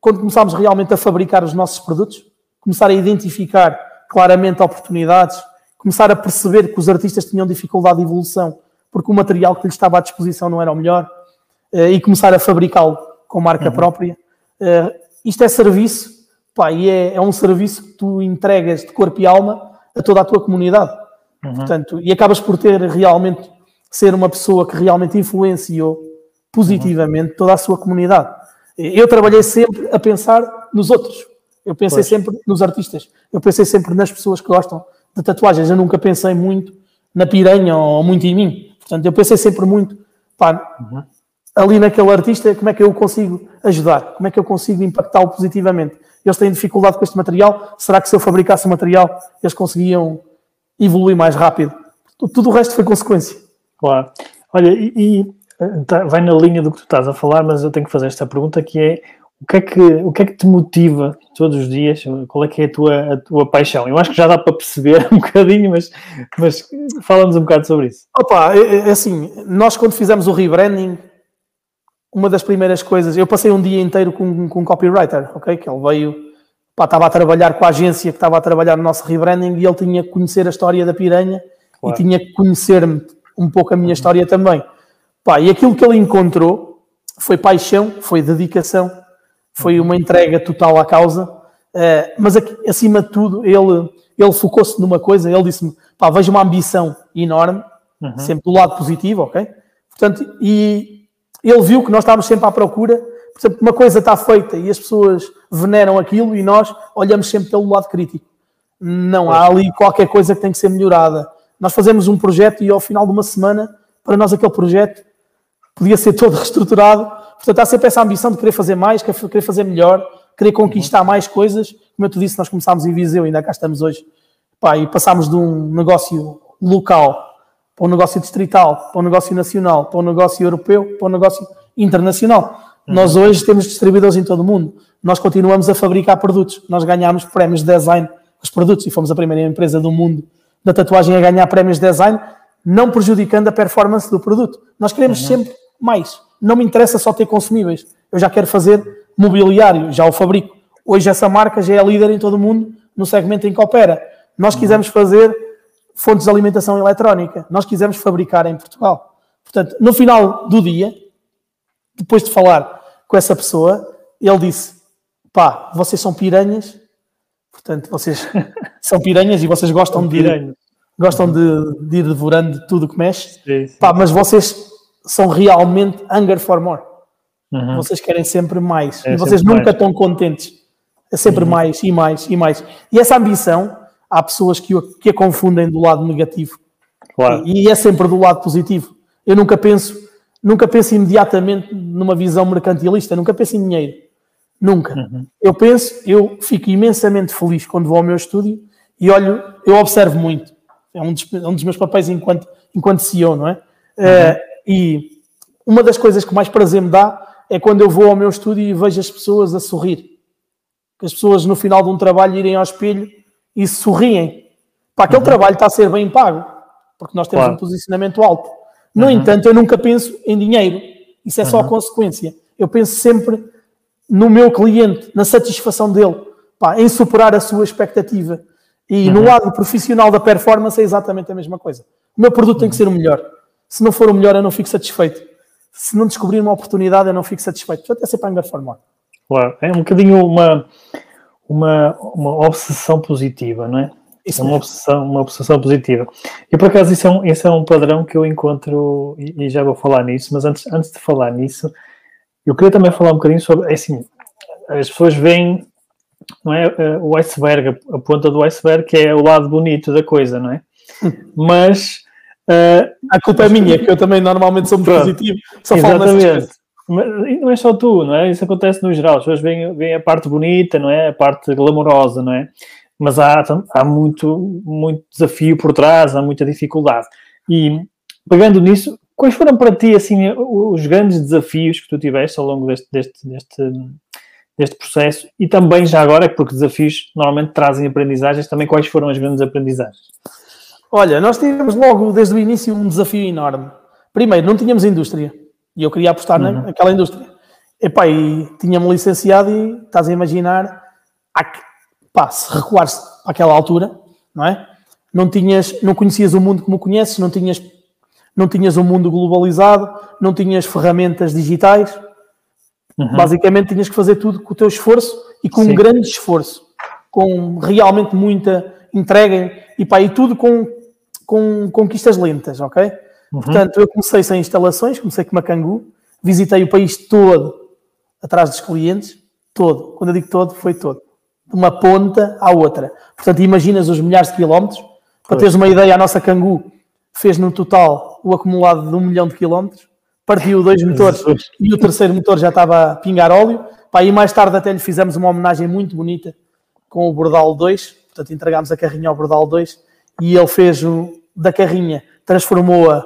quando começámos realmente a fabricar os nossos produtos, começar a identificar claramente oportunidades, começar a perceber que os artistas tinham dificuldade de evolução porque o material que lhes estava à disposição não era o melhor eh, e começar a fabricá-lo com marca própria. Eh, isto é serviço, pá, e é, é um serviço que tu entregas de corpo e alma a toda a tua comunidade. Portanto, e acabas por ter realmente ser uma pessoa que realmente influenciou positivamente toda a sua comunidade. Eu trabalhei sempre a pensar nos outros. Eu pensei sempre nos artistas. Eu pensei sempre nas pessoas que gostam de tatuagens. Eu nunca pensei muito na piranha ou muito em mim. Portanto, eu pensei sempre muito, pá, ali naquele artista, como é que eu consigo ajudar? Como é que eu consigo impactá-lo positivamente? Eles têm dificuldade com este material. Será que se eu fabricasse o material, eles conseguiam evoluir mais rápido? Tudo- o resto foi consequência. Claro. Olha, e, e, vai na linha do que tu estás a falar, mas eu tenho que fazer esta pergunta que é o que é que, o que, é que te motiva todos os dias? Qual é que é a tua, a tua paixão? Eu acho que já dá para perceber um bocadinho, mas, mas fala-nos um bocado sobre isso. Opa, é, é assim, nós quando fizemos o rebranding, uma das primeiras coisas, eu passei um dia inteiro com, com um copywriter, ok? Que ele veio, pá, estava a trabalhar com a agência que estava a trabalhar no nosso rebranding e ele tinha que conhecer a história da piranha Claro. e tinha que conhecer-me um pouco a minha história também. Pá, e aquilo que ele encontrou foi paixão, foi dedicação, foi uma entrega total à causa, eh, mas acima de tudo ele, ele focou-se numa coisa, ele disse-me, pá, vejo uma ambição enorme, sempre do lado positivo, ok? Portanto, e ele viu que nós estávamos sempre à procura, por exemplo, uma coisa está feita e as pessoas veneram aquilo e nós olhamos sempre pelo lado crítico. Não há ali qualquer coisa que tem que ser melhorada. Nós fazemos um projeto e ao final de uma semana, para nós aquele projeto podia ser todo reestruturado. Portanto, há sempre essa ambição de querer fazer mais, querer fazer melhor, querer conquistar mais coisas. Como eu te disse, nós começámos em Viseu, ainda cá estamos hoje. Pá, e passámos de um negócio local para um negócio distrital, para um negócio nacional, para um negócio europeu, para um negócio internacional. Nós hoje temos distribuidores em todo o mundo. Nós continuamos a fabricar produtos. Nós ganhámos prémios de design os produtos e fomos a primeira empresa do mundo da tatuagem a ganhar prémios de design, não prejudicando a performance do produto. Nós queremos sempre mais. Não me interessa só ter consumíveis. Eu já quero fazer mobiliário, já o fabrico. Hoje essa marca já é líder em todo o mundo no segmento em que opera. Nós quisemos fazer fontes de alimentação eletrónica. Nós quisemos fabricar em Portugal. Portanto, no final do dia, depois de falar com essa pessoa, ele disse: pá, vocês são piranhas, portanto, vocês são piranhas e vocês gostam de, gostam de, de ir devorando tudo o que mexe, Sim, sim. pá, mas vocês são realmente hunger for more. Uhum. Vocês querem sempre mais É e vocês nunca mais. estão contentes. É sempre mais e mais e mais. E essa ambição, há pessoas que, que a confundem do lado negativo Claro. e é sempre do lado positivo. Eu nunca penso, nunca penso imediatamente numa visão mercantilista, nunca penso em dinheiro. Nunca. Eu penso, eu fico imensamente feliz quando vou ao meu estúdio e olho, eu observo muito. É um dos, um dos meus papéis enquanto, enquanto CEO, não é? Eh, e uma das coisas que mais prazer me dá é quando eu vou ao meu estúdio e vejo as pessoas a sorrir. As pessoas no final de um trabalho irem ao espelho e sorriem. Para aquele trabalho está a ser bem pago, porque nós temos Claro. um posicionamento alto. No entanto, eu nunca penso em dinheiro. Isso é só consequência. Eu penso sempre no meu cliente, na satisfação dele, pá, em superar a sua expectativa. E no lado profissional da performance é exatamente a mesma coisa. O meu produto tem que ser o melhor. Se não for o melhor, eu não fico satisfeito. Se não descobrir uma oportunidade, eu não fico satisfeito. Portanto, é sempre a melhor forma. Claro, é um bocadinho uma, uma, uma obsessão positiva, não é? Isso é uma obsessão, uma obsessão positiva. E por acaso isso é um, isso é um padrão que eu encontro, e, e já vou falar nisso, mas antes, antes de falar nisso, eu queria também falar um bocadinho sobre, é assim, as pessoas veem, não é, eh, o iceberg, a ponta do iceberg, que é o lado bonito da coisa, não é? Mas... Uh, a culpa é minha, que eu também normalmente sou muito pronto, positivo, só Exatamente. Mas não é só tu, não é? Isso acontece no geral. As pessoas veem, veem a parte bonita, não é? A parte glamourosa, não é? Mas há, há muito, muito desafio por trás, há muita dificuldade. E pegando nisso, quais foram para ti assim os grandes desafios que tu tiveste ao longo deste, deste, deste, deste processo e também já agora, porque desafios normalmente trazem aprendizagens, também quais foram as grandes aprendizagens? Olha, nós tivemos logo desde o início um desafio enorme. Primeiro, não tínhamos indústria. E eu queria apostar uhum. naquela indústria. Epá, e tinha-me licenciado e estás a imaginar, pá, se recuares aquela altura, não é? Não tinhas, não conhecias o mundo como conheces, não tinhas, não tinhas um mundo globalizado, não tinhas ferramentas digitais. Uhum. Basicamente tinhas que fazer tudo com o teu esforço e com Sim. um grande esforço, com realmente muita entrega e pá, e tudo com, com conquistas lentas, ok? Uhum. Portanto, eu comecei sem instalações, comecei com uma Cangu, visitei o país todo atrás dos clientes, todo. Quando eu digo todo, foi todo. De uma ponta à outra. Portanto, imaginas os milhares de quilómetros. Para teres uma ideia, a nossa Cangu fez no total o acumulado de um milhão de quilómetros, partiu dois motores e o terceiro motor já estava a pingar óleo. Pá, e mais tarde até lhe fizemos uma homenagem muito bonita com o Bordal 2, portanto entregámos a carrinha ao Bordal 2 e ele fez o, da carrinha, transformou-a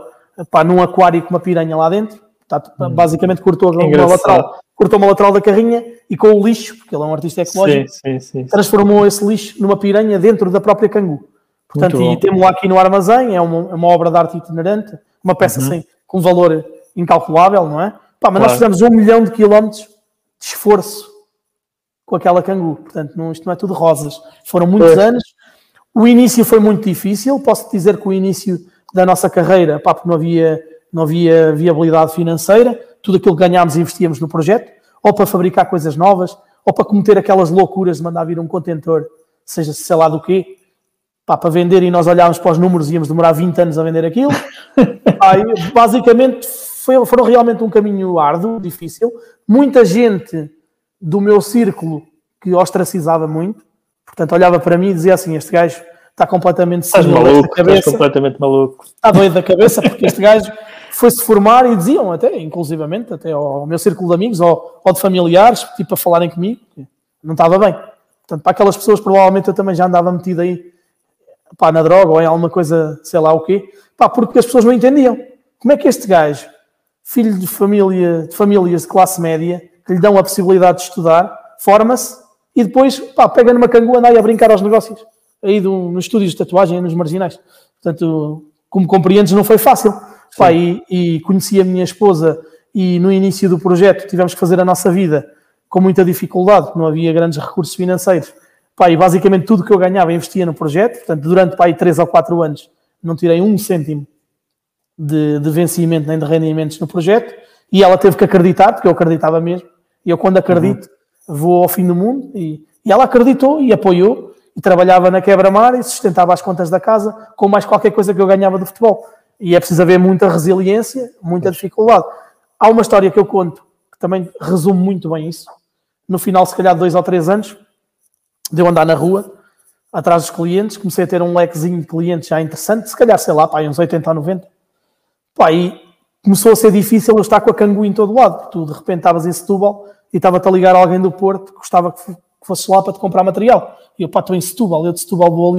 num aquário com uma piranha lá dentro. Portanto, hum. basicamente cortou uma lateral, cortou uma lateral da carrinha e com o lixo, porque ele é um artista ecológico, sim, sim, sim, transformou esse lixo numa piranha dentro da própria cangu. Portanto, e temos lá aqui no armazém, é uma, é uma obra de arte itinerante, uma peça uhum. com valor incalculável, não é? Pá, mas claro. nós fizemos um milhão de quilómetros de esforço com aquela cangu. Portanto, não, isto não é tudo rosas. Foram muitos anos. O início foi muito difícil. Posso dizer que o início da nossa carreira, pá, porque não havia, não havia viabilidade financeira, tudo aquilo que ganhámos investíamos no projeto, ou para fabricar coisas novas, ou para cometer aquelas loucuras de mandar vir um contentor, seja sei lá do quê, pá, para vender e nós olhávamos para os números e íamos demorar 20 anos a vender aquilo. pá, basicamente foi, foram realmente um caminho árduo, difícil. Muita gente do meu círculo que ostracizava muito, portanto olhava para mim e dizia assim, este gajo está completamente estás maluco, cabeça. Estás completamente maluco. Está doido da cabeça, porque este gajo foi-se formar e diziam até, inclusivamente, até ao meu círculo de amigos ou, ou de familiares, tipo, a falarem comigo, não estava bem. Portanto, para aquelas pessoas, provavelmente eu também já andava metido aí pá, na droga ou em alguma coisa, sei lá o quê, pá, porque as pessoas não entendiam. Como é que este gajo, filho de, família, de famílias de classe média, que lhe dão a possibilidade de estudar, forma-se e depois pá, pega numa cangu e anda aí a brincar aos negócios aí do, nos estúdios de tatuagem, nos marginais. Portanto, como compreendes, não foi fácil. Pá, e, e conheci a minha esposa e no início do projeto tivemos que fazer a nossa vida com muita dificuldade, não havia grandes recursos financeiros. Pá, e basicamente tudo que eu ganhava investia no projeto, portanto, durante pá, 3 ou 4 anos não tirei um cêntimo de, de vencimento nem de rendimentos no projeto, e ela teve que acreditar, porque eu acreditava mesmo, e eu quando acredito uhum. Vou ao fim do mundo, e, e ela acreditou e apoiou, e trabalhava na quebra-mar e sustentava as contas da casa com mais qualquer coisa que eu ganhava do futebol. E é preciso haver muita resiliência, muita dificuldade. Há uma história que eu conto que também resume muito bem isso. No final, se calhar, de dois ou três anos, de eu andar na rua, atrás dos clientes, comecei a ter um lequezinho de clientes já interessante, se calhar, sei lá, pá, uns 80 ou 90. Pá, e começou a ser difícil eu estar com a cangu em todo lado, porque tu de repente estavas em Setúbal e estava-te a ligar alguém do Porto que gostava que fosse lá para te comprar material. E eu, pá, estou em Setúbal, eu de Setúbal vou,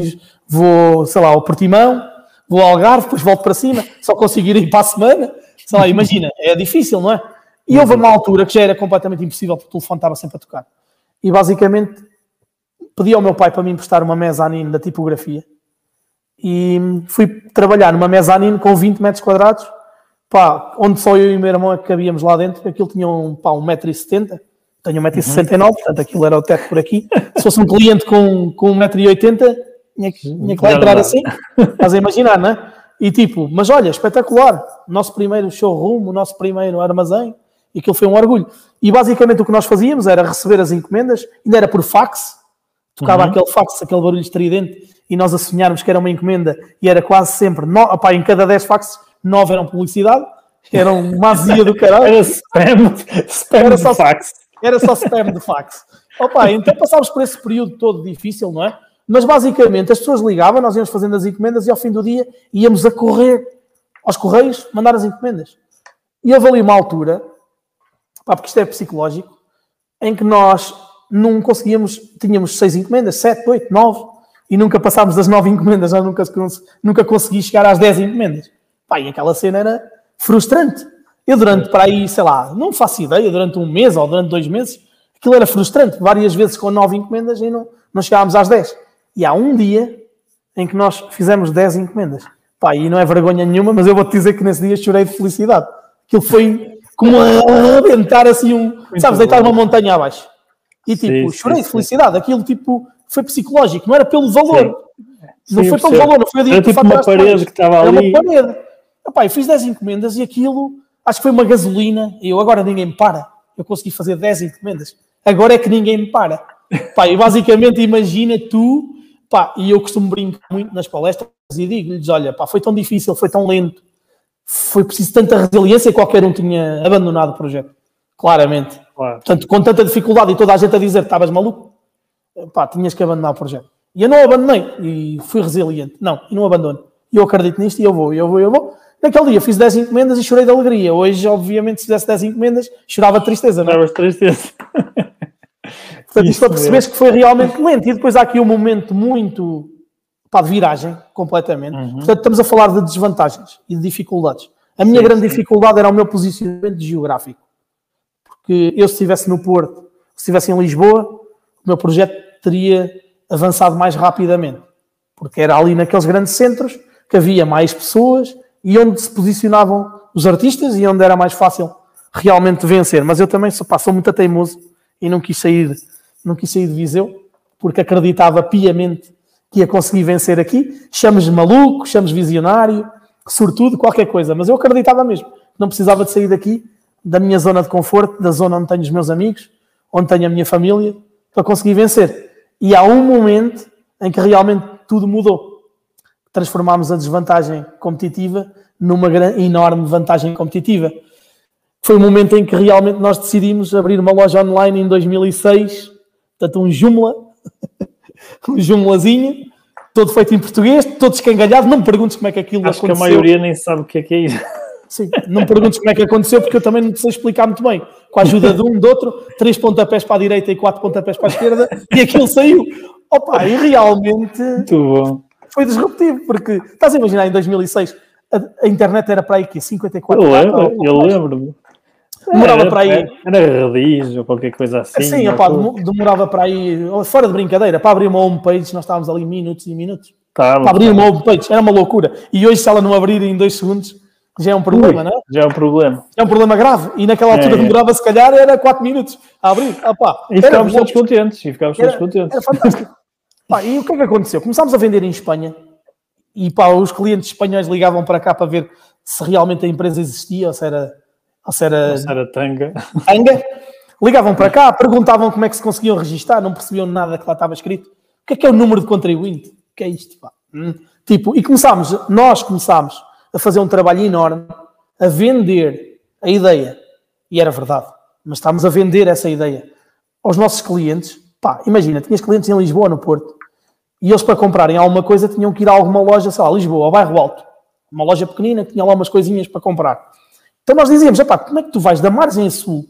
vou sei lá, ao Portimão, vou ao Algarve, depois volto para cima, só conseguir ir para a semana. Sei lá, imagina, é difícil, não é? E houve uma altura que já era completamente impossível, porque o telefone estava sempre a tocar. E basicamente pedi ao meu pai para me emprestar uma mezanine da tipografia e fui trabalhar numa mezanine com 20 metros quadrados, pá, onde só eu e o meu irmão é que cabíamos lá dentro, aquilo tinha um, pá, 1,70m tenho 1,69m, uhum. portanto aquilo era o teto por aqui. Se fosse um cliente com, com 1,80m, tinha que, tinha que lá entrar assim. Estás a imaginar, não é? E tipo, mas olha, espetacular, nosso primeiro showroom, o nosso primeiro armazém, e aquilo foi um orgulho. E basicamente o que nós fazíamos era receber as encomendas, ainda era por fax, tocava Uhum. aquele fax, aquele barulho estridente, e nós a sonharmos que era uma encomenda, e era quase sempre, no, opá, em cada 10 faxes, 9 eram publicidade, eram uma azia do caralho. Era spam, spam Era de só- fax. Era só spam de fax. Opa, então passámos por esse período todo difícil, não é? Mas basicamente as pessoas ligavam, nós íamos fazendo as encomendas e ao fim do dia íamos a correr aos correios mandar as encomendas. E houve ali uma altura, pá, porque isto é psicológico, em que nós não conseguíamos, tínhamos seis encomendas, sete, oito, nove, e nunca passámos das nove encomendas, nós nunca, nunca consegui chegar às dez encomendas. Pá, e aquela cena era frustrante. Eu durante, para aí, sei lá, não faço ideia, durante um mês ou durante dois meses, aquilo era frustrante, várias vezes com nove encomendas e não, não chegámos às dez. E há um dia em que nós fizemos dez encomendas. Pá, e não é vergonha nenhuma, mas eu vou-te dizer que nesse dia chorei de felicidade. Aquilo foi como a arrebentar assim um, sabes, deitar uma montanha abaixo. E tipo, Sim, chorei sim, de felicidade. Aquilo tipo foi psicológico, não era pelo valor. Sim, não foi pelo valor, não foi o Era dinheiro tipo uma parede mais. que estava Era ali. uma parede. Epá, eu fiz 10 encomendas e aquilo, acho que foi uma gasolina. E eu agora ninguém me para. Eu consegui fazer 10 encomendas. Agora é que ninguém me para. Pá, e basicamente imagina tu, pá, e eu costumo brincar muito nas palestras e digo-lhes: olha, pá, foi tão difícil, foi tão lento, foi preciso tanta resiliência, qualquer um tinha abandonado o projeto. Claramente. Claro. Portanto, com tanta dificuldade e toda a gente a dizer que estavas maluco, pá, tinhas que abandonar o projeto. E eu não abandonei e fui resiliente. Não, e não abandono. E eu acredito nisto e eu vou, eu vou, eu vou. Naquele dia fiz 10 encomendas e chorei de alegria. Hoje, obviamente, se fizesse 10 encomendas, chorava de tristeza, não é? Estavas tristeza. Portanto, isto para perceberes que foi realmente lento. E depois há aqui um momento muito pá, de viragem, completamente. Portanto, estamos a falar de desvantagens e de dificuldades. A minha Sim, grande sim. dificuldade era o meu posicionamento geográfico. Porque eu, se estivesse no Porto, se estivesse em Lisboa, o meu projeto teria avançado mais rapidamente. Porque era ali naqueles grandes centros que havia mais pessoas e onde se posicionavam os artistas e onde era mais fácil realmente vencer. Mas eu também sou, pá, sou muito teimoso e não quis sair, não quis sair de Viseu porque acreditava piamente que ia conseguir vencer aqui. Chames maluco, chames visionário, sortudo, qualquer coisa. Mas eu acreditava mesmo não precisava de sair daqui, da minha zona de conforto, da zona onde tenho os meus amigos, onde tenho a minha família, para conseguir vencer. E há um momento em que realmente tudo mudou. Transformámos a desvantagem competitiva numa gran- enorme vantagem competitiva. Foi o momento em que realmente nós decidimos abrir uma loja online em 2006, portanto um Joomla, um Joomlazinho, todo feito em português, todo escangalhado. Não me perguntes como é que aquilo Acho que a aconteceu. maioria nem sabe o que é que é isso. Sim, não me perguntes como é que aconteceu, porque eu também não sei explicar muito bem. Com a ajuda de um, de outro, três pontapés para a direita e quatro pontapés para a esquerda, e aquilo saiu. Opa, e realmente Muito bom. Foi disruptivo, porque estás a imaginar, em 2006, a, a internet era para aí que 54 Eu lembro, eu mais. lembro-me. Demorava Era- para aí. Era, era radiz ou qualquer coisa assim. Sim, demo- demorava para aí, fora de brincadeira, para abrir uma homepage, nós estávamos ali minutos e minutos. Tava, Para abrir tava. uma homepage, era uma loucura. E hoje, se ela não abrir em dois segundos, já é um problema, Ui, não é? Já é um problema. É um problema grave. E naquela altura É, é. demorava, se calhar, era 4 minutos a abrir. Pá, E era ficámos todos contentes. E ficámos todos Era, contentes. era fantástico. Pá, e o que é que aconteceu? Começámos a vender em Espanha e pá, os clientes espanhóis ligavam para cá para ver se realmente a empresa existia ou se era, ou se era Nossa, Era tanga. tanga. Ligavam para cá, perguntavam como é que se conseguiam registar, não percebiam nada que lá estava escrito. O que é que é o número de contribuinte? O que é isto? Pá? Hum. Tipo, e começámos, nós começámos a fazer um trabalho enorme, a vender a ideia. E era verdade, mas estávamos a vender essa ideia aos nossos clientes. Pá, imagina, tinhas clientes em Lisboa, no Porto, e eles para comprarem alguma coisa tinham que ir a alguma loja, sei lá, Lisboa, ao bairro Alto. Uma loja pequenina que tinha lá umas coisinhas para comprar. Então nós dizíamos, epá, como é que tu vais da margem sul,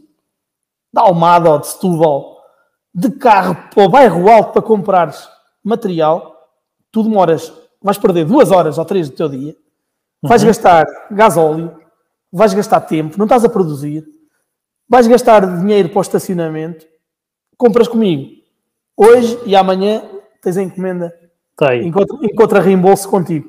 da Almada ou de Setúbal, de carro para o bairro Alto para comprares material, tu demoras, vais perder duas horas ou três do teu dia, vais gastar gasóleo, vais gastar tempo, não estás a produzir, vais gastar dinheiro para o estacionamento, compras comigo. Hoje e amanhã tens a encomenda aí. encontra, encontra reembolso contigo.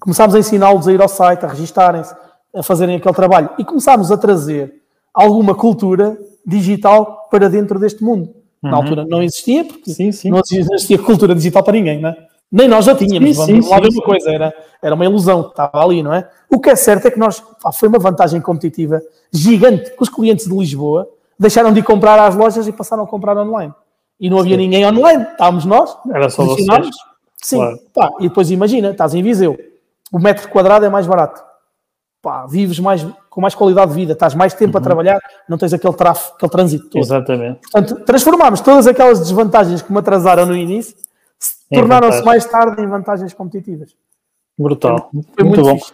Começámos a ensiná-los a ir ao site, a registarem-se, a fazerem aquele trabalho. E começámos a trazer alguma cultura digital para dentro deste mundo. Na altura não existia, porque Sim, sim. não existia cultura digital para ninguém, não é? Nem nós já tínhamos, Sim, vamos sim, lá ver uma coisa, era, era uma ilusão que estava ali, não é? O que é certo é que nós, pá, foi uma vantagem competitiva gigante, que os clientes de Lisboa deixaram de ir comprar às lojas e passaram a comprar online. E não havia ninguém online, estávamos nós, Era só vocês. Sim, Claro. pá, e depois imagina, estás em Viseu, o metro quadrado é mais barato. Pá, vives mais, com mais qualidade de vida, estás mais tempo a Uhum. trabalhar, não tens aquele tráfego, aquele trânsito todo. Exatamente. Portanto, transformámos todas aquelas desvantagens que me atrasaram no início, tornaram-se mais tarde em vantagens competitivas. Brutal. Foi muito, bom. fixe.